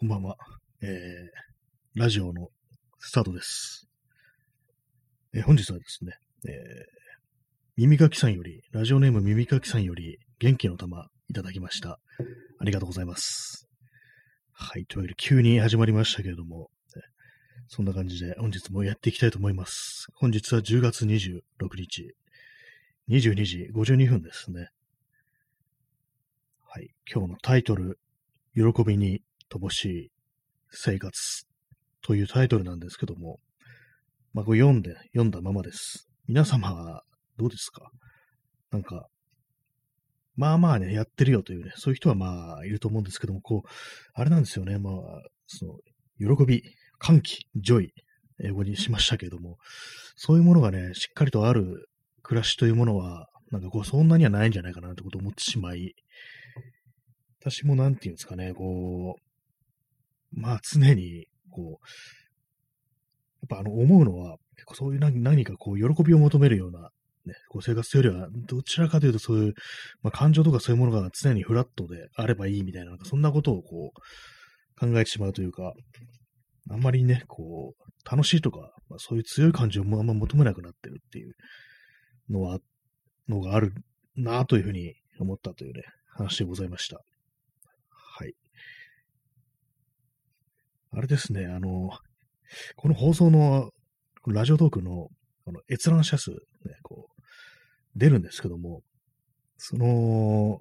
こんばんは。えー、ラジオのスタートです。えー本日はですね、えー、耳かきさんより、ラジオネーム耳かきさんより、元気の玉いただきました。ありがとうございます。はい。というわけで、急に始まりましたけれども、えそんな感じで本日もやっていきたいと思います。本日は10月26日、22時52分ですね。はい。今日のタイトル、喜びに乏しい生活というタイトルなんですけども、まあ、これ読んで、読んだままです。皆様はどうですか？なんか、まあまあね、やってるよというね、そういう人はまあ、いると思うんですけども、こう、あれなんですよね、まあ、その、喜び、歓喜、 joy、英語にしましたけれども、そういうものがね、しっかりとある暮らしというものは、なんかこう、そんなにはないんじゃないかなってことを思ってしまい、私もなんていうんですかね、こう、まあ常に、こう、やっぱあの思うのは、そういう何何かこう喜びを求めるような、ね、こう生活というよりは、どちらかというとそういう、まあ、感情とかそういうものが常にフラットであればいいみたいな、なんかそんなことをこう考えてしまうというか、あんまりね、こう、楽しいとか、まあ、そういう強い感情もあんま求めなくなってるっていうのは、のがあるなというふうに思ったというね、話でございました。はい。あれですね、あの、この放送の、のラジオトークの、この閲覧者数、ね、こう、出るんですけども、その、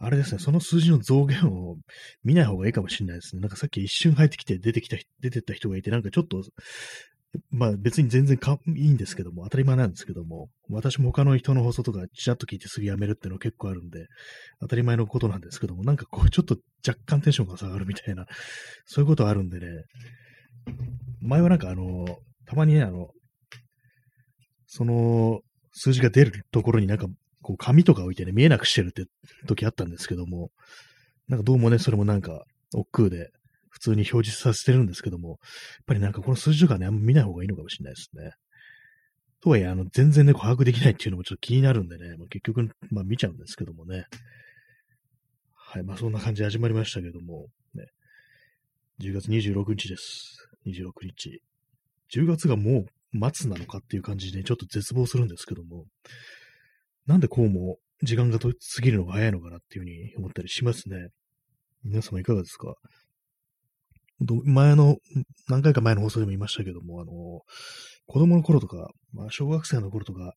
あれですね、その数字の増減を見ない方がいいかもしれないですね。なんかさっき一瞬入ってきて出てきた、出てった人がいて、なんかちょっと、まあ別に全然かいいんですけども、当たり前なんですけども、私も他の人の放送とかちらっと聞いてすぐやめるっていうの結構あるんで、当たり前のことなんですけども、なんかこうちょっと若干テンションが下がるみたいな、そういうことあるんでね、前はなんかあの、たまにね、あの、その数字が出るところになんかこう紙とか置いてね、見えなくしてるって時あったんですけども、なんかどうもね、それもなんか億劫で普通に表示させてるんですけども、やっぱりなんかこの数字とかね、あんま見ない方がいいのかもしれないですね。とはいえ、あの、全然ね、把握できないっていうのもちょっと気になるんでね、まあ、結局、まあ見ちゃうんですけどもね。はい、まあそんな感じで始まりましたけども、ね。10月26日です。26日。10月がもう末なのかっていう感じでちょっと絶望するんですけども、なんでこうも時間が過ぎるのが早いのかなっていうふうに思ったりしますね。皆様いかがですか？前の、何回か前の放送でも言いましたけども、あの、子供の頃とか、まあ、小学生の頃とか、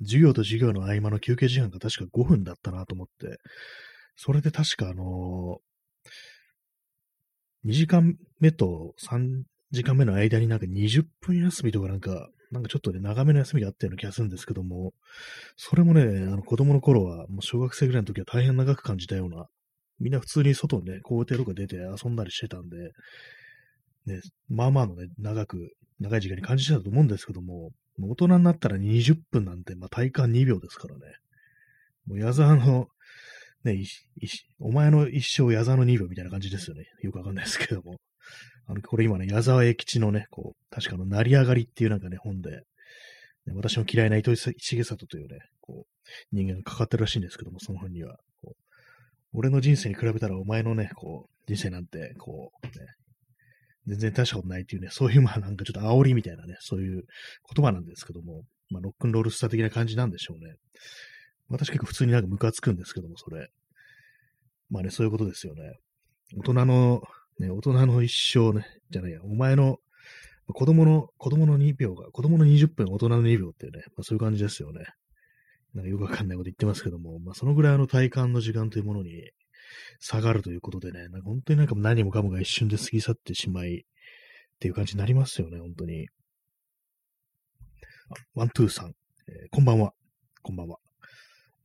授業と授業の合間の休憩時間が確か5分だったなと思って、それで確かあの2時間目と3時間目の間になんか20分休みとかなんか、なんかちょっとね、長めの休みがあったような気がするんですけども、それもね、あの子供の頃は、もう小学生ぐらいの時は大変長く感じたような、みんな普通に外にね、校庭とか出て遊んだりしてたんで、ね、まあまあのね、長く、長い時間に感じてたと思うんですけども、も大人になったら20分なんて、まあ体感2秒ですからね。もう矢沢の、ね、お前の一生矢沢の2秒みたいな感じですよね。よくわかんないですけども。あの、これ今ね、矢沢永吉のね、こう、確かの成り上がりっていうなんかね、本で、ね私の嫌いな糸井重里というね、こう、人間がかかってるらしいんですけども、その本には。俺の人生に比べたらお前のね、こう、人生なんて、こう、ね、全然大したことないっていうね、そういうまあなんかちょっと煽りみたいなね、そういう言葉なんですけども、まあロックンロールスター的な感じなんでしょうね。私結構普通になんかムカつくんですけども、それ。まあね、そういうことですよね。大人の、ね、大人の一生ね、じゃないや、お前の、子供の、子供の2秒が、子供の20分、大人の2秒っていうね、まあそういう感じですよね。なんかよくわかんないこと言ってますけども、まあそのぐらいの体感の時間というものに下がるということでね、なんか本当になんか何もかもが一瞬で過ぎ去ってしまいっていう感じになりますよね、本当に。ワントゥーさん、えーこんばんは。こんばんは。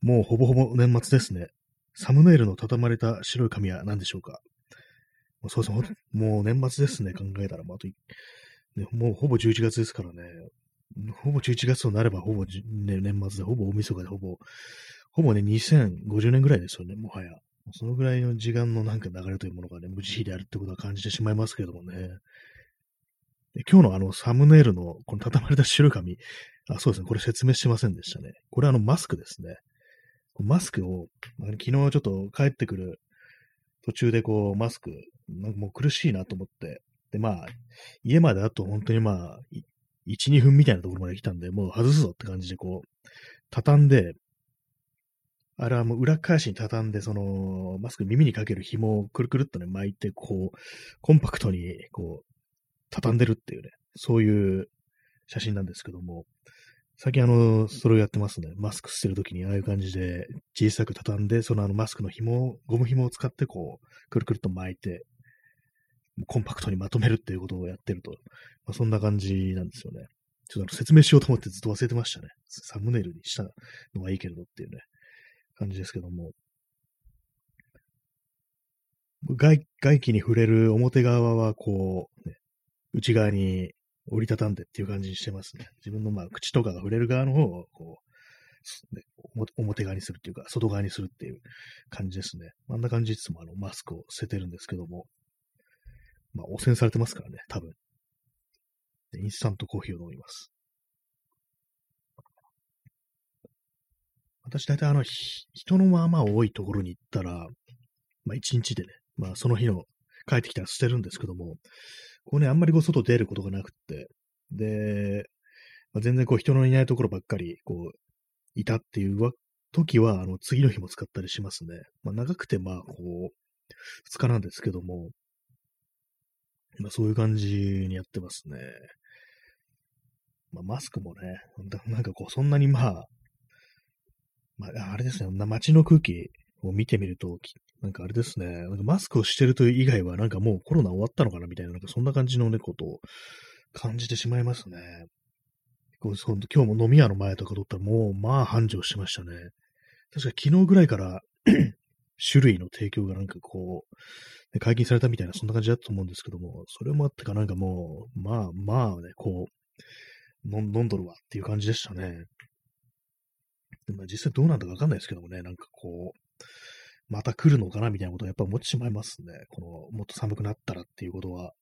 もうほぼほぼ年末ですね。サムネイルの畳まれた白い紙は何でしょうか？もうそうそう、もう年末ですね、考えたら。もうあと、ね、もうほぼ11月ですからね。ほぼ11月となれば、ほぼ、ね、年末で、ほぼ大晦日で、ほぼ、ほぼね、2050年ぐらいですよね、もはや。そのぐらいの時間のなんか流れというものがね、無慈悲であるってことは感じてしまいますけどもね。今日のあのサムネイルのこの畳まれた白い紙、あ、そうですね、これ説明してませんでしたね。これあのマスクですね。マスクを、昨日ちょっと帰ってくる途中でこうマスクなんかもう苦しいなと思って、で、まあ、家まであと本当にまあ、1、2分みたいなところまで来たんで、もう外すぞって感じでこう、畳んで、あれはもう裏返しに畳んで、その、マスク耳にかける紐をくるくるっとね、巻いて、こう、コンパクトに、こう、畳んでるっていうね、そういう写真なんですけども、最近あの、それをやってますね。マスクしてるときにああいう感じで小さく畳んで、そのあのマスクの紐を、ゴム紐を使ってこう、くるくるっと巻いて、コンパクトにまとめるっていうことをやってると、まあ、そんな感じなんですよね。ちょっと説明しようと思ってずっと忘れてましたね。サムネイルにしたのがいいけれどっていうね、感じですけども。外外気に触れる表側はこう、ね、内側に折りたたんでっていう感じにしてますね。自分のまあ口とかが触れる側の方をこう、ね、表側にするっていうか、外側にするっていう感じですね。あんな感じいつもあのマスクを捨ててるんですけども、まあ汚染されてますからね、多分。インスタントコーヒーを飲みます。私大体あの、人のまあまあ多いところに行ったら、まあ一日でね、まあその日の帰ってきたら捨てるんですけども、こうね、あんまりこう外出ることがなくって、で、まあ、全然こう人のいないところばっかり、こう、いたっていう時は、あの、次の日も使ったりしますね。まあ長くてまあ、こう、二日なんですけども、まあそういう感じにやってますね。まあマスクもね、なんかこう、そんなにまあ、まあ、あれですね、街の空気を見てみると、なんかあれですね、なんかマスクをしてるという以外は、なんかもうコロナ終わったのかなみたいな、なんかそんな感じのね、ことを感じてしまいますね。こうそ今日も飲み屋の前とか撮ったらもう、まあ繁盛してましたね。確か昨日ぐらいから 種類の提供がなんかこう、解禁されたみたいな、そんな感じだったと思うんですけども、それもあってかなんかもう、まあまあね、こう、飲んどるわっていう感じでしたね。でも実際どうなんだかわかんないですけどもね、なんかこう、また来るのかなみたいなことをやっぱ思ってしまいますね。この、もっと寒くなったらっていうことは。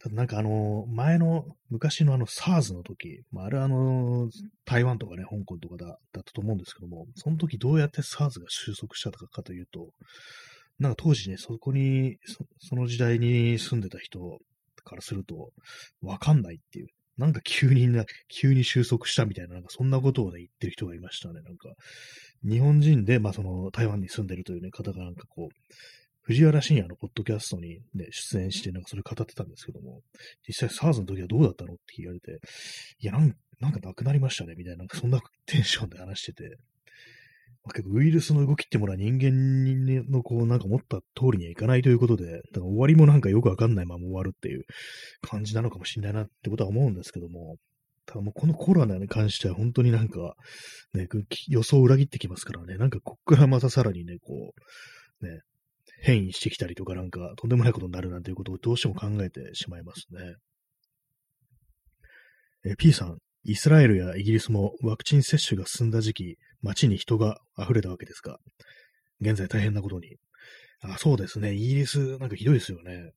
ただなんかあの、前の、昔のあの SARS の時、まあ、あれはあの、台湾とかね、香港とかだだったと思うんですけども、その時どうやって SARS が収束したかかというと、なんか当時ね、そこにそ、その時代に住んでた人からすると、わかんないっていう。なんか急にな、急に収束したみたいな、なんかそんなことをね、言ってる人がいましたね。なんか、日本人で、まあその台湾に住んでるというね、方がなんかこう、藤原信也のポッドキャストにね、出演して、なんかそれ語ってたんですけども、実際 SARS の時はどうだったのって聞かれて、いや、なんなんかなくなりましたね、みたいな、なんかそんなテンションで話してて、まあ、結構ウイルスの動きってものは人間のこう、なんか思った通りにはいかないということで、だから終わりもなんかよくわかんないまま終わるっていう感じなのかもしれないなってことは思うんですけども、ただもうこのコロナに関しては本当になんか、ね、予想を裏切ってきますからね、なんかこっからまたさらにね、こう、ね、変異してきたりとかなんかとんでもないことになるなんていうことをどうしても考えてしまいますね。え P さん、イスラエルやイギリスもワクチン接種が進んだ時期、街に人が溢れたわけですが、現在大変なことに。あそうですね、イギリスなんかひどいですよね。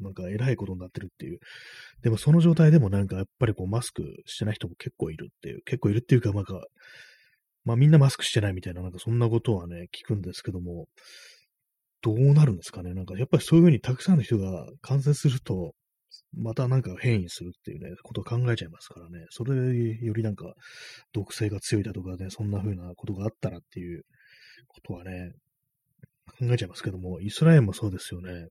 なんか偉いことになってるっていう。でもその状態でもなんかやっぱりこうマスクしてない人も結構いるっていう、結構いるっていうかなんか、まあみんなマスクしてないみたいななんかそんなことはね、聞くんですけども、どうなるんですかねなんかやっぱりそういうふうにたくさんの人が感染すると、またなんか変異するっていうね、ことを考えちゃいますからね。それよりなんか毒性が強いだとかね、そんな風なことがあったらっていうことはね、考えちゃいますけども、イスラエルもそうですよね。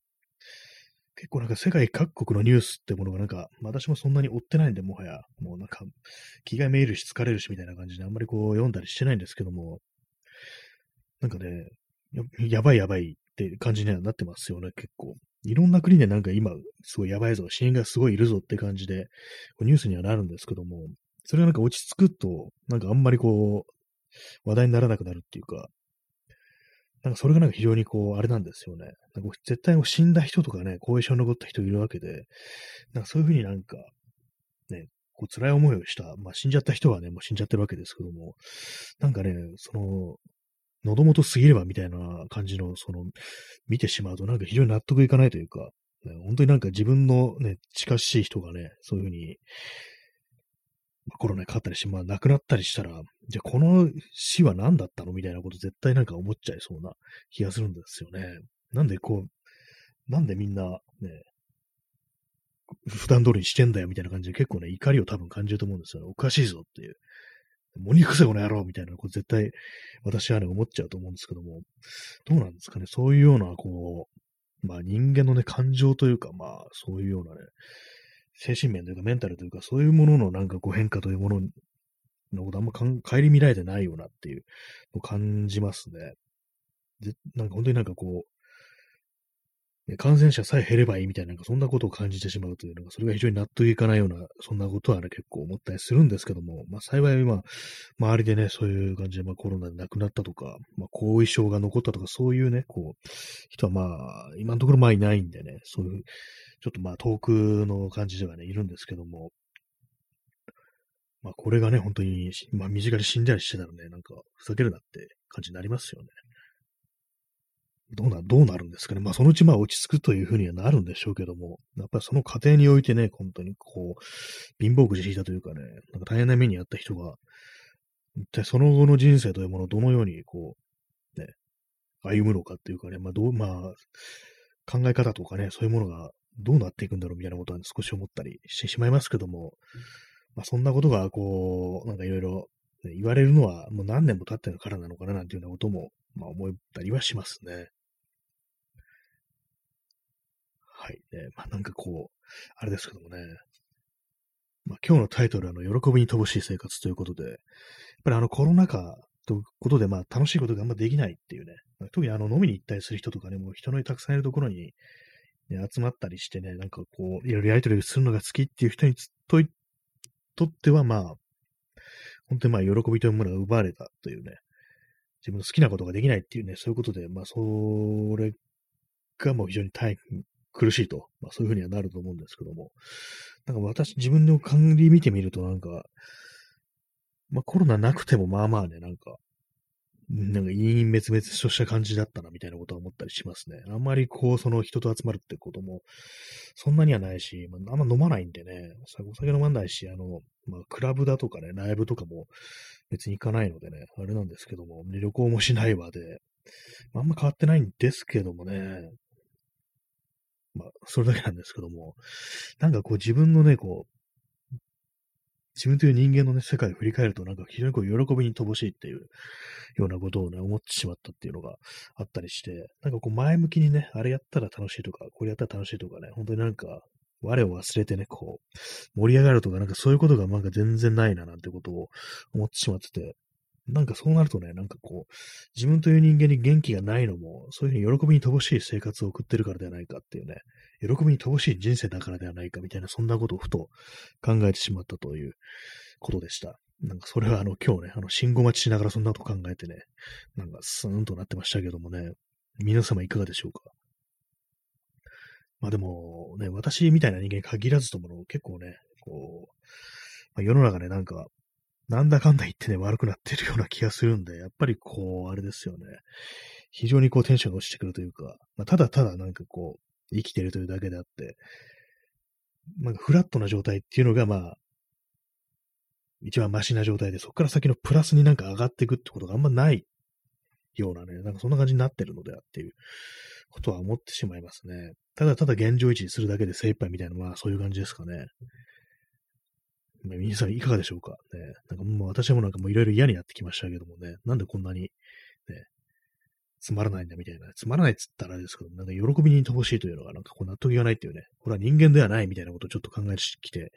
結構なんか世界各国のニュースってものがなんか、私もそんなに追ってないんで、もはや、もうなんか、気がめいるし疲れるしみたいな感じであんまりこう読んだりしてないんですけども、なんかね、ややばいやばいって感じにはなってますよね、結構。いろんな国でなんか今、すごいやばいぞ、死因がすごいいるぞって感じで、ニュースにはなるんですけども、それがなんか落ち着くと、なんかあんまりこう、話題にならなくなるっていうか、なんかそれがなんか非常にこう、あれなんですよね。なんか絶対死んだ人とかね、後遺症残った人いるわけで、なんかそういうふうになんか、ね、こう辛い思いをした、まあ死んじゃった人はね、もう死んじゃってるわけですけども、なんかね、その、喉元すぎればみたいな感じの、その、見てしまうとなんか非常に納得いかないというか、本当になんか自分のね、近しい人がね、そういうふうに、コロナにかかったりして、まあ亡くなったりしたら、じゃあこの死は何だったのみたいなこと絶対なんか思っちゃいそうな気がするんですよね。なんでこう、なんでみんなね、普段通りにしてんだよみたいな感じで結構ね、怒りを多分感じると思うんですよね。おかしいぞっていう。もにくせこの野郎みたいな、こう絶対私はね、思っちゃうと思うんですけども、どうなんですかね、そういうような、こう、まあ人間のね、感情というか、まあそういうようなね、精神面というかメンタルというか、そういうもののなんかこう変化というもののことあんまかん顧みられてないようなっていうのを感じますね。で、なんか本当になんかこう、感染者さえ減ればいいみたいな、なんかそんなことを感じてしまうというのが、それが非常に納得いかないような、そんなことはね、結構思ったりするんですけども、まあ幸い、まあ、周りでね、そういう感じで、まあコロナで亡くなったとか、まあ後遺症が残ったとか、そういうね、こう、人はまあ、今のところまあいないんでね、そういう、ちょっとまあ遠くの感じではね、いるんですけども、まあこれがね、本当に、まあ身近で死んだりしてたらね、なんか、ふざけるなって感じになりますよね。どうな、どうなるんですかね。まあ、そのうちまあ落ち着くというふうにはなるんでしょうけども、やっぱりその過程においてね、本当にこう、貧乏くじ引いたというかね、なんか大変な目にあった人が、一体その後の人生というものをどのようにこう、ね、歩むのかっていうかね、まあ、どう、まあ、考え方とかね、そういうものがどうなっていくんだろうみたいなことは、少し思ったりしてしまいますけども、まあ、そんなことがこう、なんかいろいろ言われるのはもう何年も経ってるからなのかななんていうようなことも、まあ思ったりはしますね。はい。ね、まあなんかこう、あれですけどもね。まあ今日のタイトルは、あの、喜びに乏しい生活ということで、やっぱりあのコロナ禍ということで、まあ楽しいことがあんまできないっていうね、特にあの飲みに行ったりする人とかね、もう人のたくさんいるところに、ね、集まったりしてね、なんかこう、いろいろやりとりするのが好きっていう人にととっては、まあ、本当にまあ喜びというものが奪われたというね、自分の好きなことができないっていうね、そういうことで、まあそれがもう非常に大変、苦しいと、まあ、そういうふうにはなると思うんですけども、なんか私、自分の管理見てみるとなんか、まあコロナなくてもまあまあね、なんか、なんか陰陰滅滅とした感じだったなみたいなことは思ったりしますね。あんまりこう、その人と集まるってことも、そんなにはないし、まあ、あんま飲まないんでね、お酒飲まないし、あの、まあ、クラブだとかね、ライブとかも別に行かないのでね、あれなんですけども、旅行もしないわで、まあ、あんま変わってないんですけどもね、まあ、それだけなんですけども、なんかこう自分のね、こう、自分という人間のね、世界を振り返ると、なんか非常にこう喜びに乏しいっていうようなことをね、思ってしまったっていうのがあったりして、なんかこう前向きにね、あれやったら楽しいとか、これやったら楽しいとかね、本当になんか、我を忘れてね、こう、盛り上がるとか、なんかそういうことがなんか全然ないななんてことを思ってしまってて、なんかそうなるとね、なんかこう、自分という人間に元気がないのも、そういうふうに喜びに乏しい生活を送ってるからではないかっていうね、喜びに乏しい人生だからではないかみたいな、そんなことをふと考えてしまったということでした。なんかそれはあの今日ね、あの信号待ちしながらそんなこと考えてね、なんかスーンとなってましたけどもね、皆様いかがでしょうか？まあでもね、私みたいな人間限らずとも結構ね、こう、まあ、世の中ね、なんかなんだかんだ言ってね、悪くなってるような気がするんで、やっぱりこう、あれですよね。非常にこうテンションが落ちてくるというか、まあ、ただただなんかこう、生きてるというだけであって、なんかフラットな状態っていうのがまあ、一番マシな状態で、そこから先のプラスになんか上がっていくってことがあんまないようなね、なんかそんな感じになってるのであっていうことは思ってしまいますね。ただただ現状維持するだけで精一杯みたいな、まあそういう感じですかね。皆さんいかがでしょうかね。なんかもう私もなんかもういろいろ嫌になってきましたけどもね、なんでこんなに、ね、つまらないんだみたいな。つまらないっつったらあれですけど、なんか喜びに乏しいというのがなんかこう納得がないっていうね、これは人間ではないみたいなことをちょっと考えてきて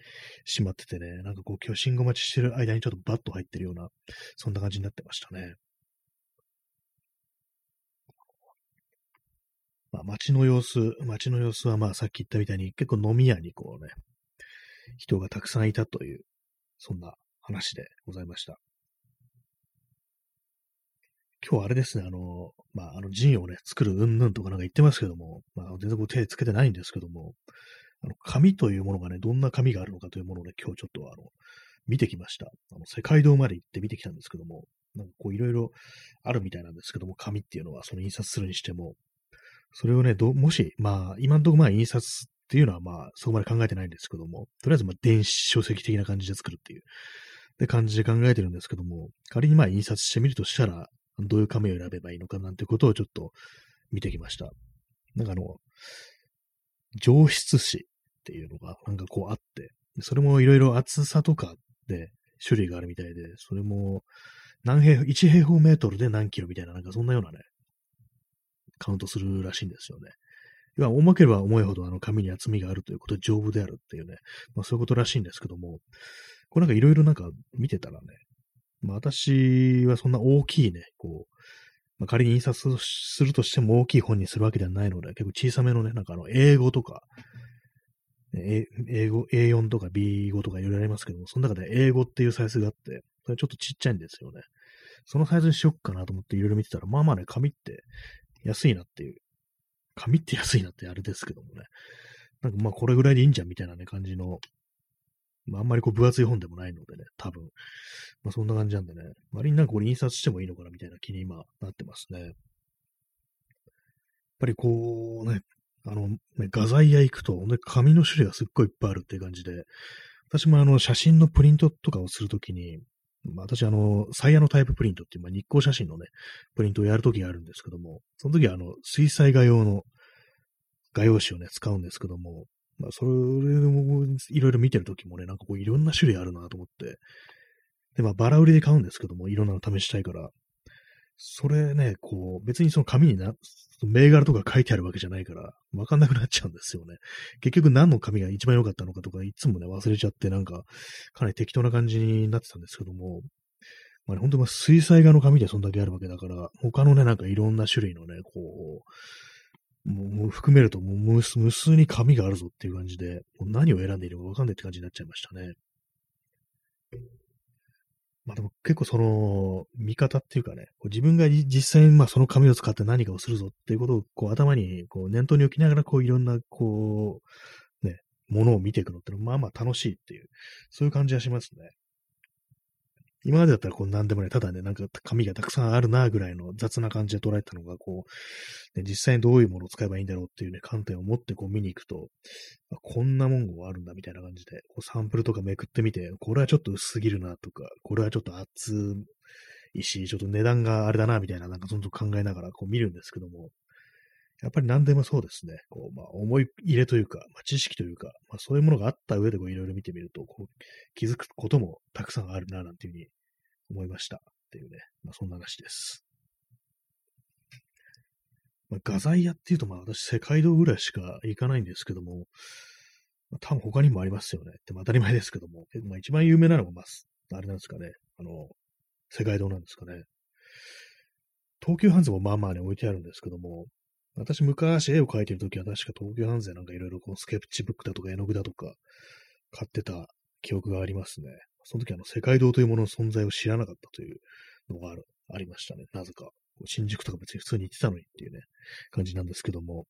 しまっててね、なんかこう今日信号待ちしてる間にちょっとバッと入ってるような、そんな感じになってましたね。まあ街の様子、街の様子はまあさっき言ったみたいに結構飲み屋にこうね、人がたくさんいたという、そんな話でございました。今日あれですね、あの、まあ、あの、ジンをね、作るうんぬんとかなんか言ってますけども、まあ、全然こう手つけてないんですけども、あの、紙というものがね、どんな紙があるのかというものをね、今日ちょっとあの、見てきました。あの、世界堂まで行って見てきたんですけども、なんかこういろいろあるみたいなんですけども、紙っていうのはその印刷するにしても、それをね、ど、もし、まあ、今んとこまあ印刷っていうのはまあ、そこまで考えてないんですけども、とりあえずまあ、電子書籍的な感じで作るっていう、で感じで考えてるんですけども、仮にまあ、印刷してみるとしたら、どういう紙を選べばいいのかなんてことをちょっと見てきました。なんかあの、上質紙っていうのがなんかこうあって、それもいろいろ厚さとかで種類があるみたいで、それも何平、1平方メートルで何キロみたいな、なんかそんなようなね、カウントするらしいんですよね。いや、重ければ重いほどあの紙に厚みがあるということで丈夫であるっていうね、まあそういうことらしいんですけども、これなんかいろいろなんか見てたらね、まあ私はそんな大きいね、こう、まあ、仮に印刷するとしても大きい本にするわけではないので、結構小さめのね、なんかあの、英語とか、英語、A4 とか B5 とかいろいろありますけども、その中で英語っていうサイズがあって、それちょっとちっちゃいんですよね。そのサイズにしよっかなと思っていろいろ見てたら、まあまあね、紙って安いなっていう。紙って安いなってあれですけどもね。なんかまあこれぐらいでいいんじゃんみたいなね、感じの、まああんまりこう分厚い本でもないのでね、多分。まあそんな感じなんでね、割になんかこれ印刷してもいいのかなみたいな気に今なってますね。やっぱりこうね、あの、ね、画材屋行くと、ね、紙の種類がすっごいいっぱいあるっていう感じで、私もあの、写真のプリントとかをするときに、まあ、私あの、サイヤのタイププリントっていう、まあ、日光写真のね、プリントをやるときがあるんですけども、その時はあの、水彩画用の画用紙をね、使うんですけども、まあ、それも、いろいろ見てるときもね、なんかこう、いろんな種類あるなと思って、で、まあ、バラ売りで買うんですけども、いろんなの試したいから、それね、こう、別にその紙にな、銘柄とか書いてあるわけじゃないから、わかんなくなっちゃうんですよね。結局何の紙が一番良かったのかとか、いつもね、忘れちゃって、なんか、かなり適当な感じになってたんですけども、まあ、ね、本当に水彩画の紙でそんだけあるわけだから、他のね、なんかいろんな種類のね、こう、もう含めるともう無数に紙があるぞっていう感じで、もう何を選んでいるかわかんないって感じになっちゃいましたね。まあでも結構その、見方っていうかね、自分が実際にまあその紙を使って何かをするぞっていうことをこう頭にこう念頭に置きながらこういろんなこう、ね、ものを見ていくのってのまあまあ楽しいっていう、そういう感じがしますね。今までだったらこう何でもね、ただね、なんか紙がたくさんあるなぐらいの雑な感じで捉えたのが、こう、ね、実際にどういうものを使えばいいんだろうっていうね、観点を持ってこう見に行くと、あこんなもんがあるんだみたいな感じで、こうサンプルとかめくってみて、これはちょっと薄すぎるなとか、これはちょっと厚いし、ちょっと値段があれだなみたいな、なんかそのと考えながらこう見るんですけども、やっぱり何でもそうですね。こう、まあ、思い入れというか、まあ、知識というか、まあ、そういうものがあった上でこういろいろ見てみると、こう、気づくこともたくさんあるな、なんていうふうに思いました。っていうね、まあ、そんな話です。まあ、画材屋っていうと、まあ私、世界堂ぐらいしか行かないんですけども、まあ、多分他にもありますよね。って当たり前ですけども、まあ、一番有名なのが、まあ、あれなんですかね、あの、世界堂なんですかね。東急ハンズもまあまあね、置いてあるんですけども、私昔絵を描いてるときは確か東急ハンズでなんかいろいろこうスケッチブックだとか絵の具だとか買ってた記憶がありますね。その時あの世界堂というものの存在を知らなかったというのがある、ありましたね。なぜか。新宿とか別に普通に行ってたのにっていうね、感じなんですけども。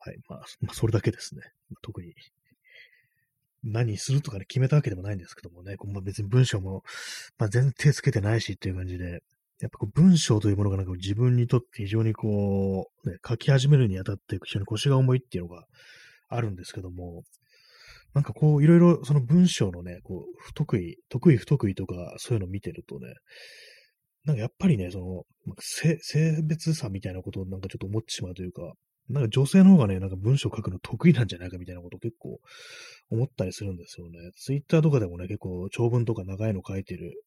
はい。まあ、まあ、それだけですね。特に、何するとかね、決めたわけでもないんですけどもね、まあ、別に文章も、まあ、全然手つけてないしっていう感じで、やっぱこう文章というものがなんか自分にとって非常にこう、ね、書き始めるにあたって非常に腰が重いっていうのがあるんですけども、なんかこう、いろいろその文章のね、こう、不得意、得意不得意とか、そういうのを見てるとね、なんかやっぱりね、その、性性別差みたいなことをなんかちょっと思ってしまうというか、なんか女性の方がね、なんか文章書くの得意なんじゃないかみたいなことを結構思ったりするんですよね。ツイッターとかでもね、結構長文とか長いの書いてる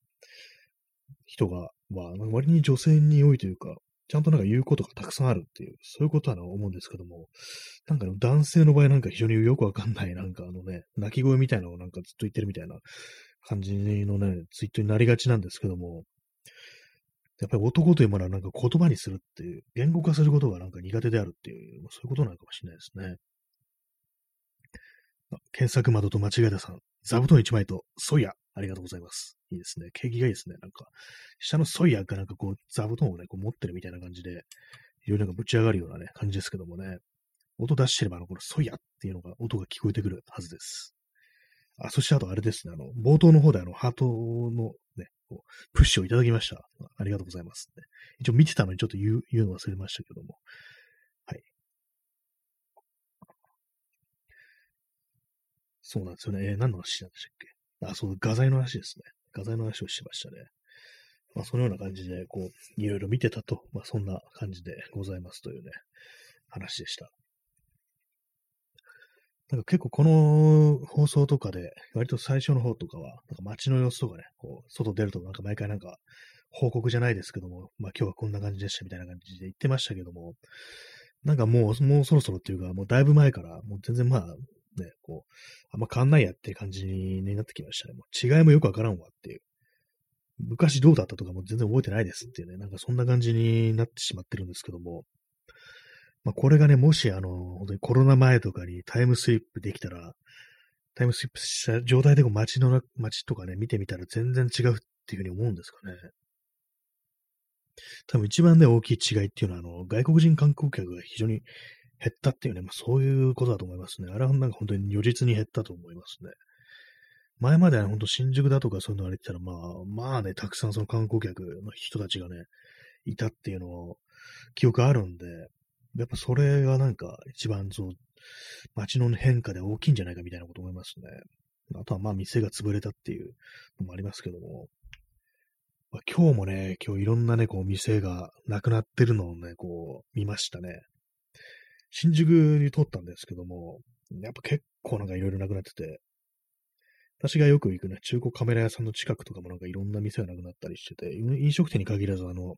人が、まあ、割に女性に多いというか、ちゃんとなんか言うことがたくさんあるっていう、そういうことは思うんですけども、なんか男性の場合なんか非常によくわかんない、なんかあのね、泣き声みたいなのをなんかずっと言ってるみたいな感じのね、ツイートになりがちなんですけども、やっぱり男というものはなんか言葉にするっていう、言語化することがなんか苦手であるっていう、そういうことなのかもしれないですね。検索窓と間違えたさん、座布団1枚とソイヤ、ありがとうございます。いいですね。景気がいいですね。なんか、下のソイヤがなんかこう、座布団をね、こう持ってるみたいな感じで、いろいろなんかぶち上がるようなね、感じですけどもね。音出してれば、あの、このソイヤっていうのが、音が聞こえてくるはずです。あ、そしてあとあれですね、あの、冒頭の方であの、ハートのね、こうプッシュをいただきました。ありがとうございます、一応見てたのにちょっと言う言うの忘れましたけども。はい。そうなんですよね。えー、何の話なんでしたっけ？あ、そう、画材の話ですね。画材の話をしましたね。まあ、そのような感じで、こう、いろいろ見てたと、まあ、そんな感じでございますというね、話でした。なんか結構この放送とかで、割と最初の方とかは、なんか街の様子とかね、こう、外出るとなんか毎回なんか、報告じゃないですけども、まあ今日はこんな感じでしたみたいな感じで言ってましたけども、なんかもう、もうそろそろっていうか、もうだいぶ前から、もう全然まあ、ね、こう、あんま変わんないやっていう感じになってきましたね。もう違いもよくわからんわっていう。昔どうだったとかも全然覚えてないですっていうね、なんかそんな感じになってしまってるんですけども、まあこれがね、もしあの、本当にコロナ前とかにタイムスリップできたら、タイムスリップした状態で街の、街とかね、見てみたら全然違うっていうふうに思うんですかね。多分一番ね、大きい違いっていうのは、あの、外国人観光客が非常に減ったっていうね、まあ、そういうことだと思いますね。あれはなんか本当に如実に減ったと思いますね。前までは本当新宿だとかそういうのあれてたら、まあ、まあね、たくさんその観光客の人たちがね、いたっていうのを記憶あるんで、やっぱそれがなんか一番そう、街の変化で大きいんじゃないかみたいなこと思いますね。あとはまあ店が潰れたっていうのもありますけども、まあ、今日もね、今日いろんなね、こう店がなくなってるのをね、こう見ましたね。新宿に通ったんですけども、やっぱ結構なんかいろいろなくなってて、私がよく行くね、中古カメラ屋さんの近くとかもなんかいろんな店がなくなったりしてて、飲食店に限らず、あの、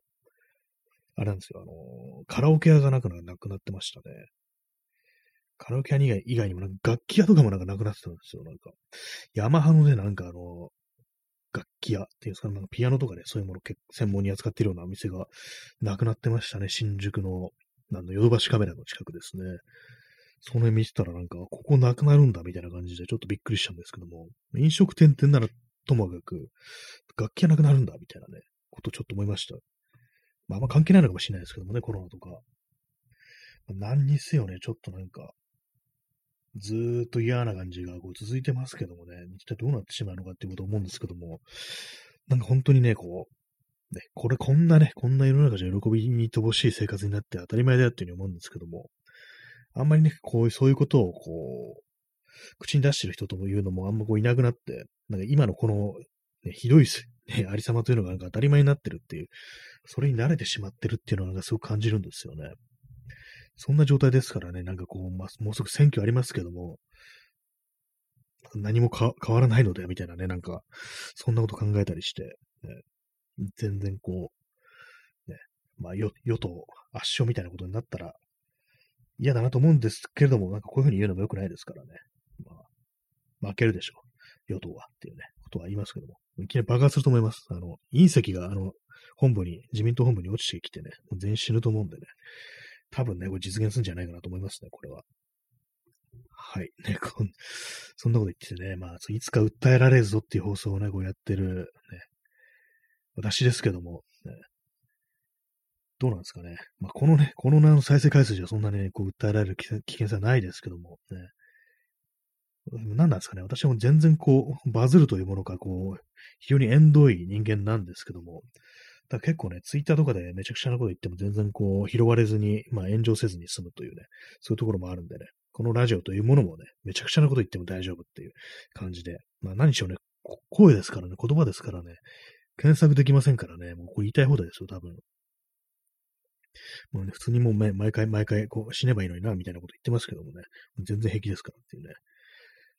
あれなんですよ、あの、カラオケ屋がなくななくなってましたね。カラオケ屋以外以外にもなんか楽器屋とかもなんかなくなってたんですよ。なんか、ヤマハのね、なんかあの、楽器屋っていうんですか、なんかピアノとかね、そういうものを専門に扱ってるようなお店がなくなってましたね。新宿の、あの、ヨドバシカメラの近くですね。その辺見てたらなんか、ここなくなるんだみたいな感じでちょっとびっくりしたんですけども、飲食店ってならともかく、楽器がなくなるんだみたいなね、ことちょっと思いました。まあ、あんま関係ないのかもしれないですけどもね、コロナとか。何にせよね、ちょっとなんか、ずーっと嫌な感じがこう続いてますけどもね、一体どうなってしまうのかっていうことを思うんですけども、なんか本当にね、こう、ね、これこんなね、こんな世の中じゃ喜びに乏しい生活になって当たり前だよっていうふうに思うんですけども、あんまりね、こういう、そういうことを、こう、口に出してる人とも言うのもあんまこういなくなって、なんか今のこの、ね、ひどい、ね、ありさまというのがなんか当たり前になってるっていう、それに慣れてしまってるっていうのはなんかすごく感じるんですよね。そんな状態ですからね、なんかこう、ま、もうすぐ選挙ありますけども、何も変わらないので、みたいなね、なんか、そんなこと考えたりして、ね、全然こう、ね、まあ、与党圧勝みたいなことになったら、嫌だなと思うんですけれども、なんかこういうふうに言うのも良くないですからね。まあ、負けるでしょう。与党はっていうね、ことは言いますけども。いきなり爆発すると思います。あの、隕石が、あの、本部に、自民党本部に落ちてきてね、全員死ぬと思うんでね。多分ね、これ実現するんじゃないかなと思いますね、これは。はい。ね、こん、そんなこと言っててね、まあ、いつか訴えられるぞっていう放送をね、こうやってる、私ですけども、ね、どうなんですかね。まあ、このね、このの再生回数じゃそんなにね、こう訴えられる危険性はないですけども、ね。何なんですかね。私も全然こう、バズるというものがこう、非常に縁遠い人間なんですけども、だ結構ね、ツイッターとかでめちゃくちゃなこと言っても全然こう、拾われずに、まあ炎上せずに済むというね、そういうところもあるんでね、このラジオというものもね、めちゃくちゃなこと言っても大丈夫っていう感じで、まあ何しろね、声ですからね、言葉ですからね、検索できませんからね、もうこれ言いたい放題ですよ、多分。もうね、普通にもう毎回毎回こう死ねばいいのにな、みたいなこと言ってますけどもね、全然平気ですからっていうね。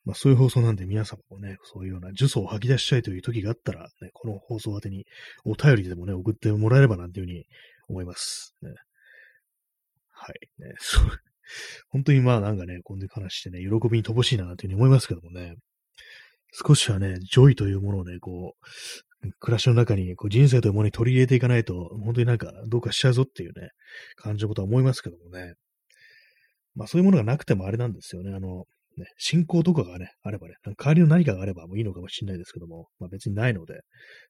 まあそういう放送なんで皆様もね、そういうような呪詛を吐き出したいという時があったら、ね、この放送宛てにお便りでもね、送ってもらえればなんていうふうに思います。ね、はい。ね、そう。本当にまあなんかね、こんな話してね、喜びに乏しいなというふうに思いますけどもね、少しはね、 joy というものをね、こう、暮らしの中にこう人生というものに取り入れていかないと、本当になんかどうかしちゃうぞっていうね、感じのことは思いますけどもね。まあそういうものがなくてもあれなんですよね。あの、ね、信仰とかがね、あればね、代わりの何かがあればもういいのかもしれないですけども、まあ別にないので、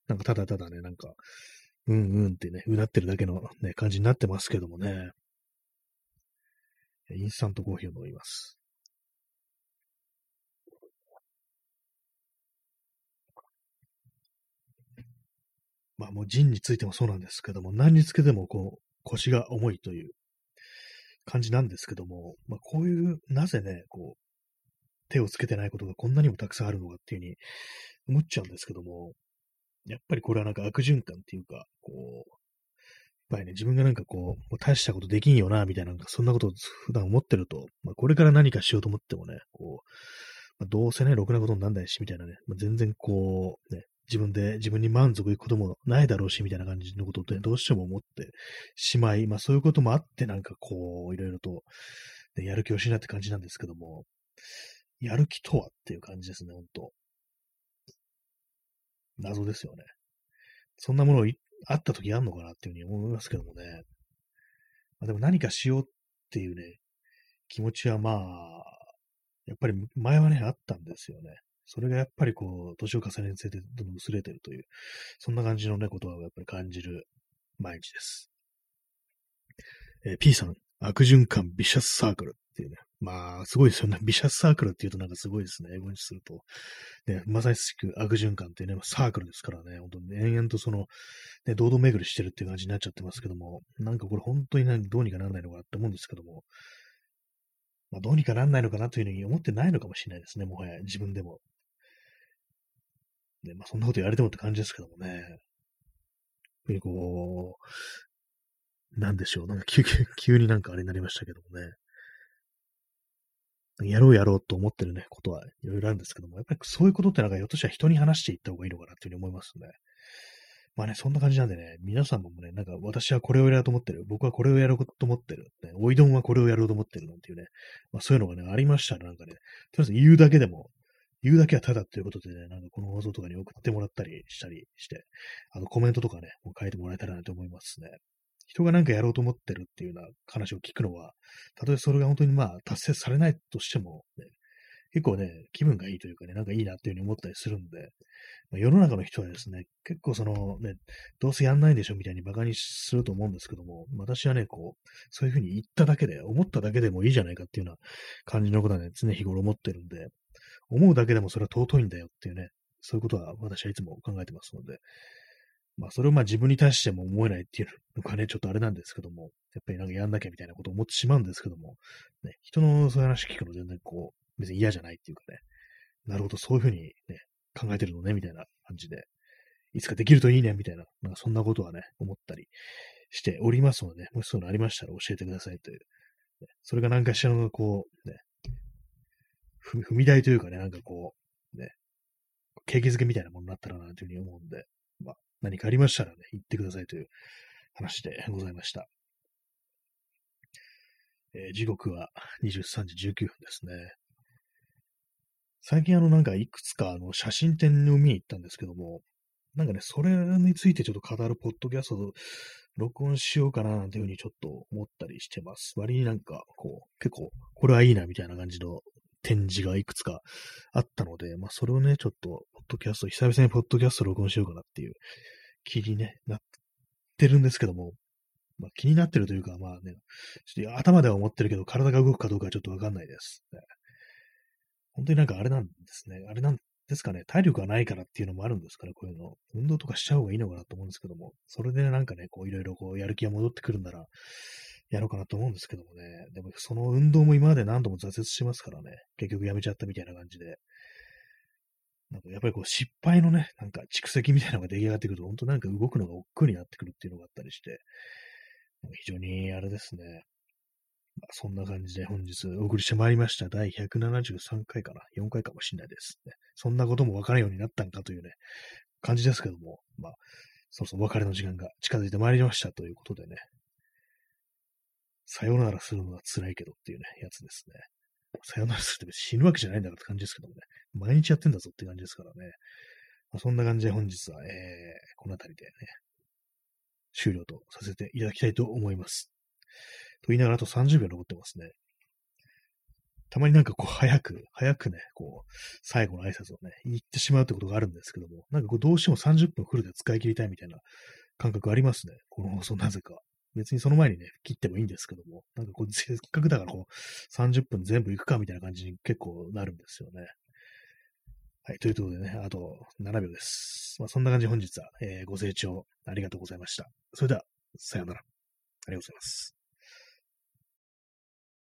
なんかただただね、なんか、うんうんってね、うなってるだけのね、感じになってますけどもね。インスタントコーヒーを飲みます。まあもう人についてもそうなんですけども、何につけてもこう、腰が重いという感じなんですけども、まあこういう、なぜね、こう、手をつけてないことがこんなにもたくさんあるのかっていうふうに思っちゃうんですけども、やっぱりこれはなんか悪循環っていうか、こう、やっぱりね、自分がなんかこう、大したことできんよな、みたいな、そんなことを普段思ってると、まあ、これから何かしようと思ってもね、こう、まあ、どうせね、ろくなことになんないし、みたいなね、まあ、全然こう、ね、自分で自分に満足いくこともないだろうし、みたいな感じのことを、ね、どうしても思ってしまい、まあそういうこともあって、なんかこう、いろいろと、ね、やる気を失って感じなんですけども、やる気とはっていう感じですね、ほんと。謎ですよね。そんなものあった時あんのかなっていうふうに思いますけどもね。まあ、でも何かしようっていうね、気持ちはまあ、やっぱり前はね、あったんですよね。それがやっぱりこう、年を重ねにつれてどんどん薄れてるという、そんな感じのね、ことはやっぱり感じる毎日です。えー、P さん、悪循環ビシャスサークルっていうね。まあ、すごいですよね。ビシャスサークルって言うとなんかすごいですね。英語にすると。ね、まさしく悪循環っていうね、サークルですからね。本当に、延々とその、ね、堂々巡りしてるっていう感じになっちゃってますけども、なんかこれ本当にね、どうにかならないのかなって思うんですけども、まあ、どうにかならないのかなというふうに思ってないのかもしれないですね。もはや自分でも。ね、まあそんなこと言われてもって感じですけどもね。やっぱりこう、なんでしょう。なんか急急になんかあれになりましたけどもね。やろうやろうと思ってるね、ことはいろいろあるんですけども、やっぱりそういうことってなんかひょっとしたら人に話していった方がいいのかなっていうふうに思いますね。まあね、そんな感じなんでね、皆さんもね、なんか私はこれをやろうと思ってる、僕はこれをやろうと思ってる、ね、おいどんはこれをやろうと思ってるなんていうね、まあそういうのがね、ありましたらなんかね、とりあえず言うだけでも、言うだけはただということでね、なんかこの放送とかに送ってもらったりしたりして、あのコメントとかね、もう書いてもらえたらなと思いますね。人が何かやろうと思ってるっていうような話を聞くのは、たとえそれが本当にまあ達成されないとしても、ね、結構ね、気分がいいというかね、なんかいいなっていうふうに思ったりするんで、まあ、世の中の人はですね、結構そのね、どうせやんないんでしょみたいに馬鹿にすると思うんですけども、私はね、こう、そういうふうに言っただけで、思っただけでもいいじゃないかっていうような感じのことはね、常日頃思ってるんで、思うだけでもそれは尊いんだよっていうね、そういうことは私はいつも考えてますので、まあ、それをまあ自分に対しても思えないっていうのがね、ちょっとあれなんですけども、やっぱりなんかやんなきゃみたいなことを思ってしまうんですけども、ね、人のそういう話聞くの全然こう、別に嫌じゃないっていうかね、なるほど、そういうふうにね、考えてるのね、みたいな感じで、いつかできるといいね、みたいな、なんかそんなことはね、思ったりしておりますので、ね、もしそういうのありましたら教えてくださいという。ね、それが何かしらのこう、ね、踏み台というかね、なんかこう、ね、景気づけみたいなものになったらなというふうに思うんで、まあ、何かありましたらね、言ってくださいという話でございました。えー、時刻は23時19分ですね。最近あのなんかいくつかあの写真展を見に行ったんですけども、なんかね、それについてちょっと語るポッドキャストを録音しようかななんていうふうにちょっと思ったりしてます。割になんかこう、結構これはいいなみたいな感じの展示がいくつかあったので、まあそれをね、ちょっと、ポッドキャスト、久々にポッドキャスト録音しようかなっていう気に、ね、なってるんですけども、まあ、気になってるというか、まあね、ちょっと頭では思ってるけど、体が動くかどうかはちょっとわかんないです、ね。本当になんかあれなんですね。あれなんですかね。体力がないからっていうのもあるんですかね、こういうの。運動とかしちゃう方がいいのかなと思うんですけども、それでなんかね、こういろいろこうやる気が戻ってくるんなら、やろうかなと思うんですけどもね。でもその運動も今まで何度も挫折しますからね。結局やめちゃったみたいな感じで。なんかやっぱりこう失敗のね、なんか蓄積みたいなのが出来上がってくると、本当なんか動くのが億劫になってくるっていうのがあったりして、非常にあれですね。まあ、そんな感じで本日お送りしてまいりました。第173回かな。4回かもしれないです、ね。そんなこともわからんようになったんかというね、感じですけども、まあ、そろそろ別れの時間が近づいてまいりましたということでね。さよならするのは辛いけどっていうね、やつですね。さよならするって死ぬわけじゃないんだからって感じですけどもね。毎日やってんだぞって感じですからね。まあ、そんな感じで本日は、えー、この辺りでね、終了とさせていただきたいと思います。と言いながらあと30秒残ってますね。たまになんかこう早く、早くね、こう、最後の挨拶をね、言ってしまうってことがあるんですけども、なんかこうどうしても30分フルで使い切りたいみたいな感覚ありますね。この放送なぜか。別にその前にね、切ってもいいんですけども、なんかこう、せっかくだからこう、30分全部行くかみたいな感じに結構なるんですよね。はい。ということでね、あと7秒です。まあ、そんな感じで本日は、えー、ご清聴ありがとうございました。それでは、さようなら。ありがとうございます。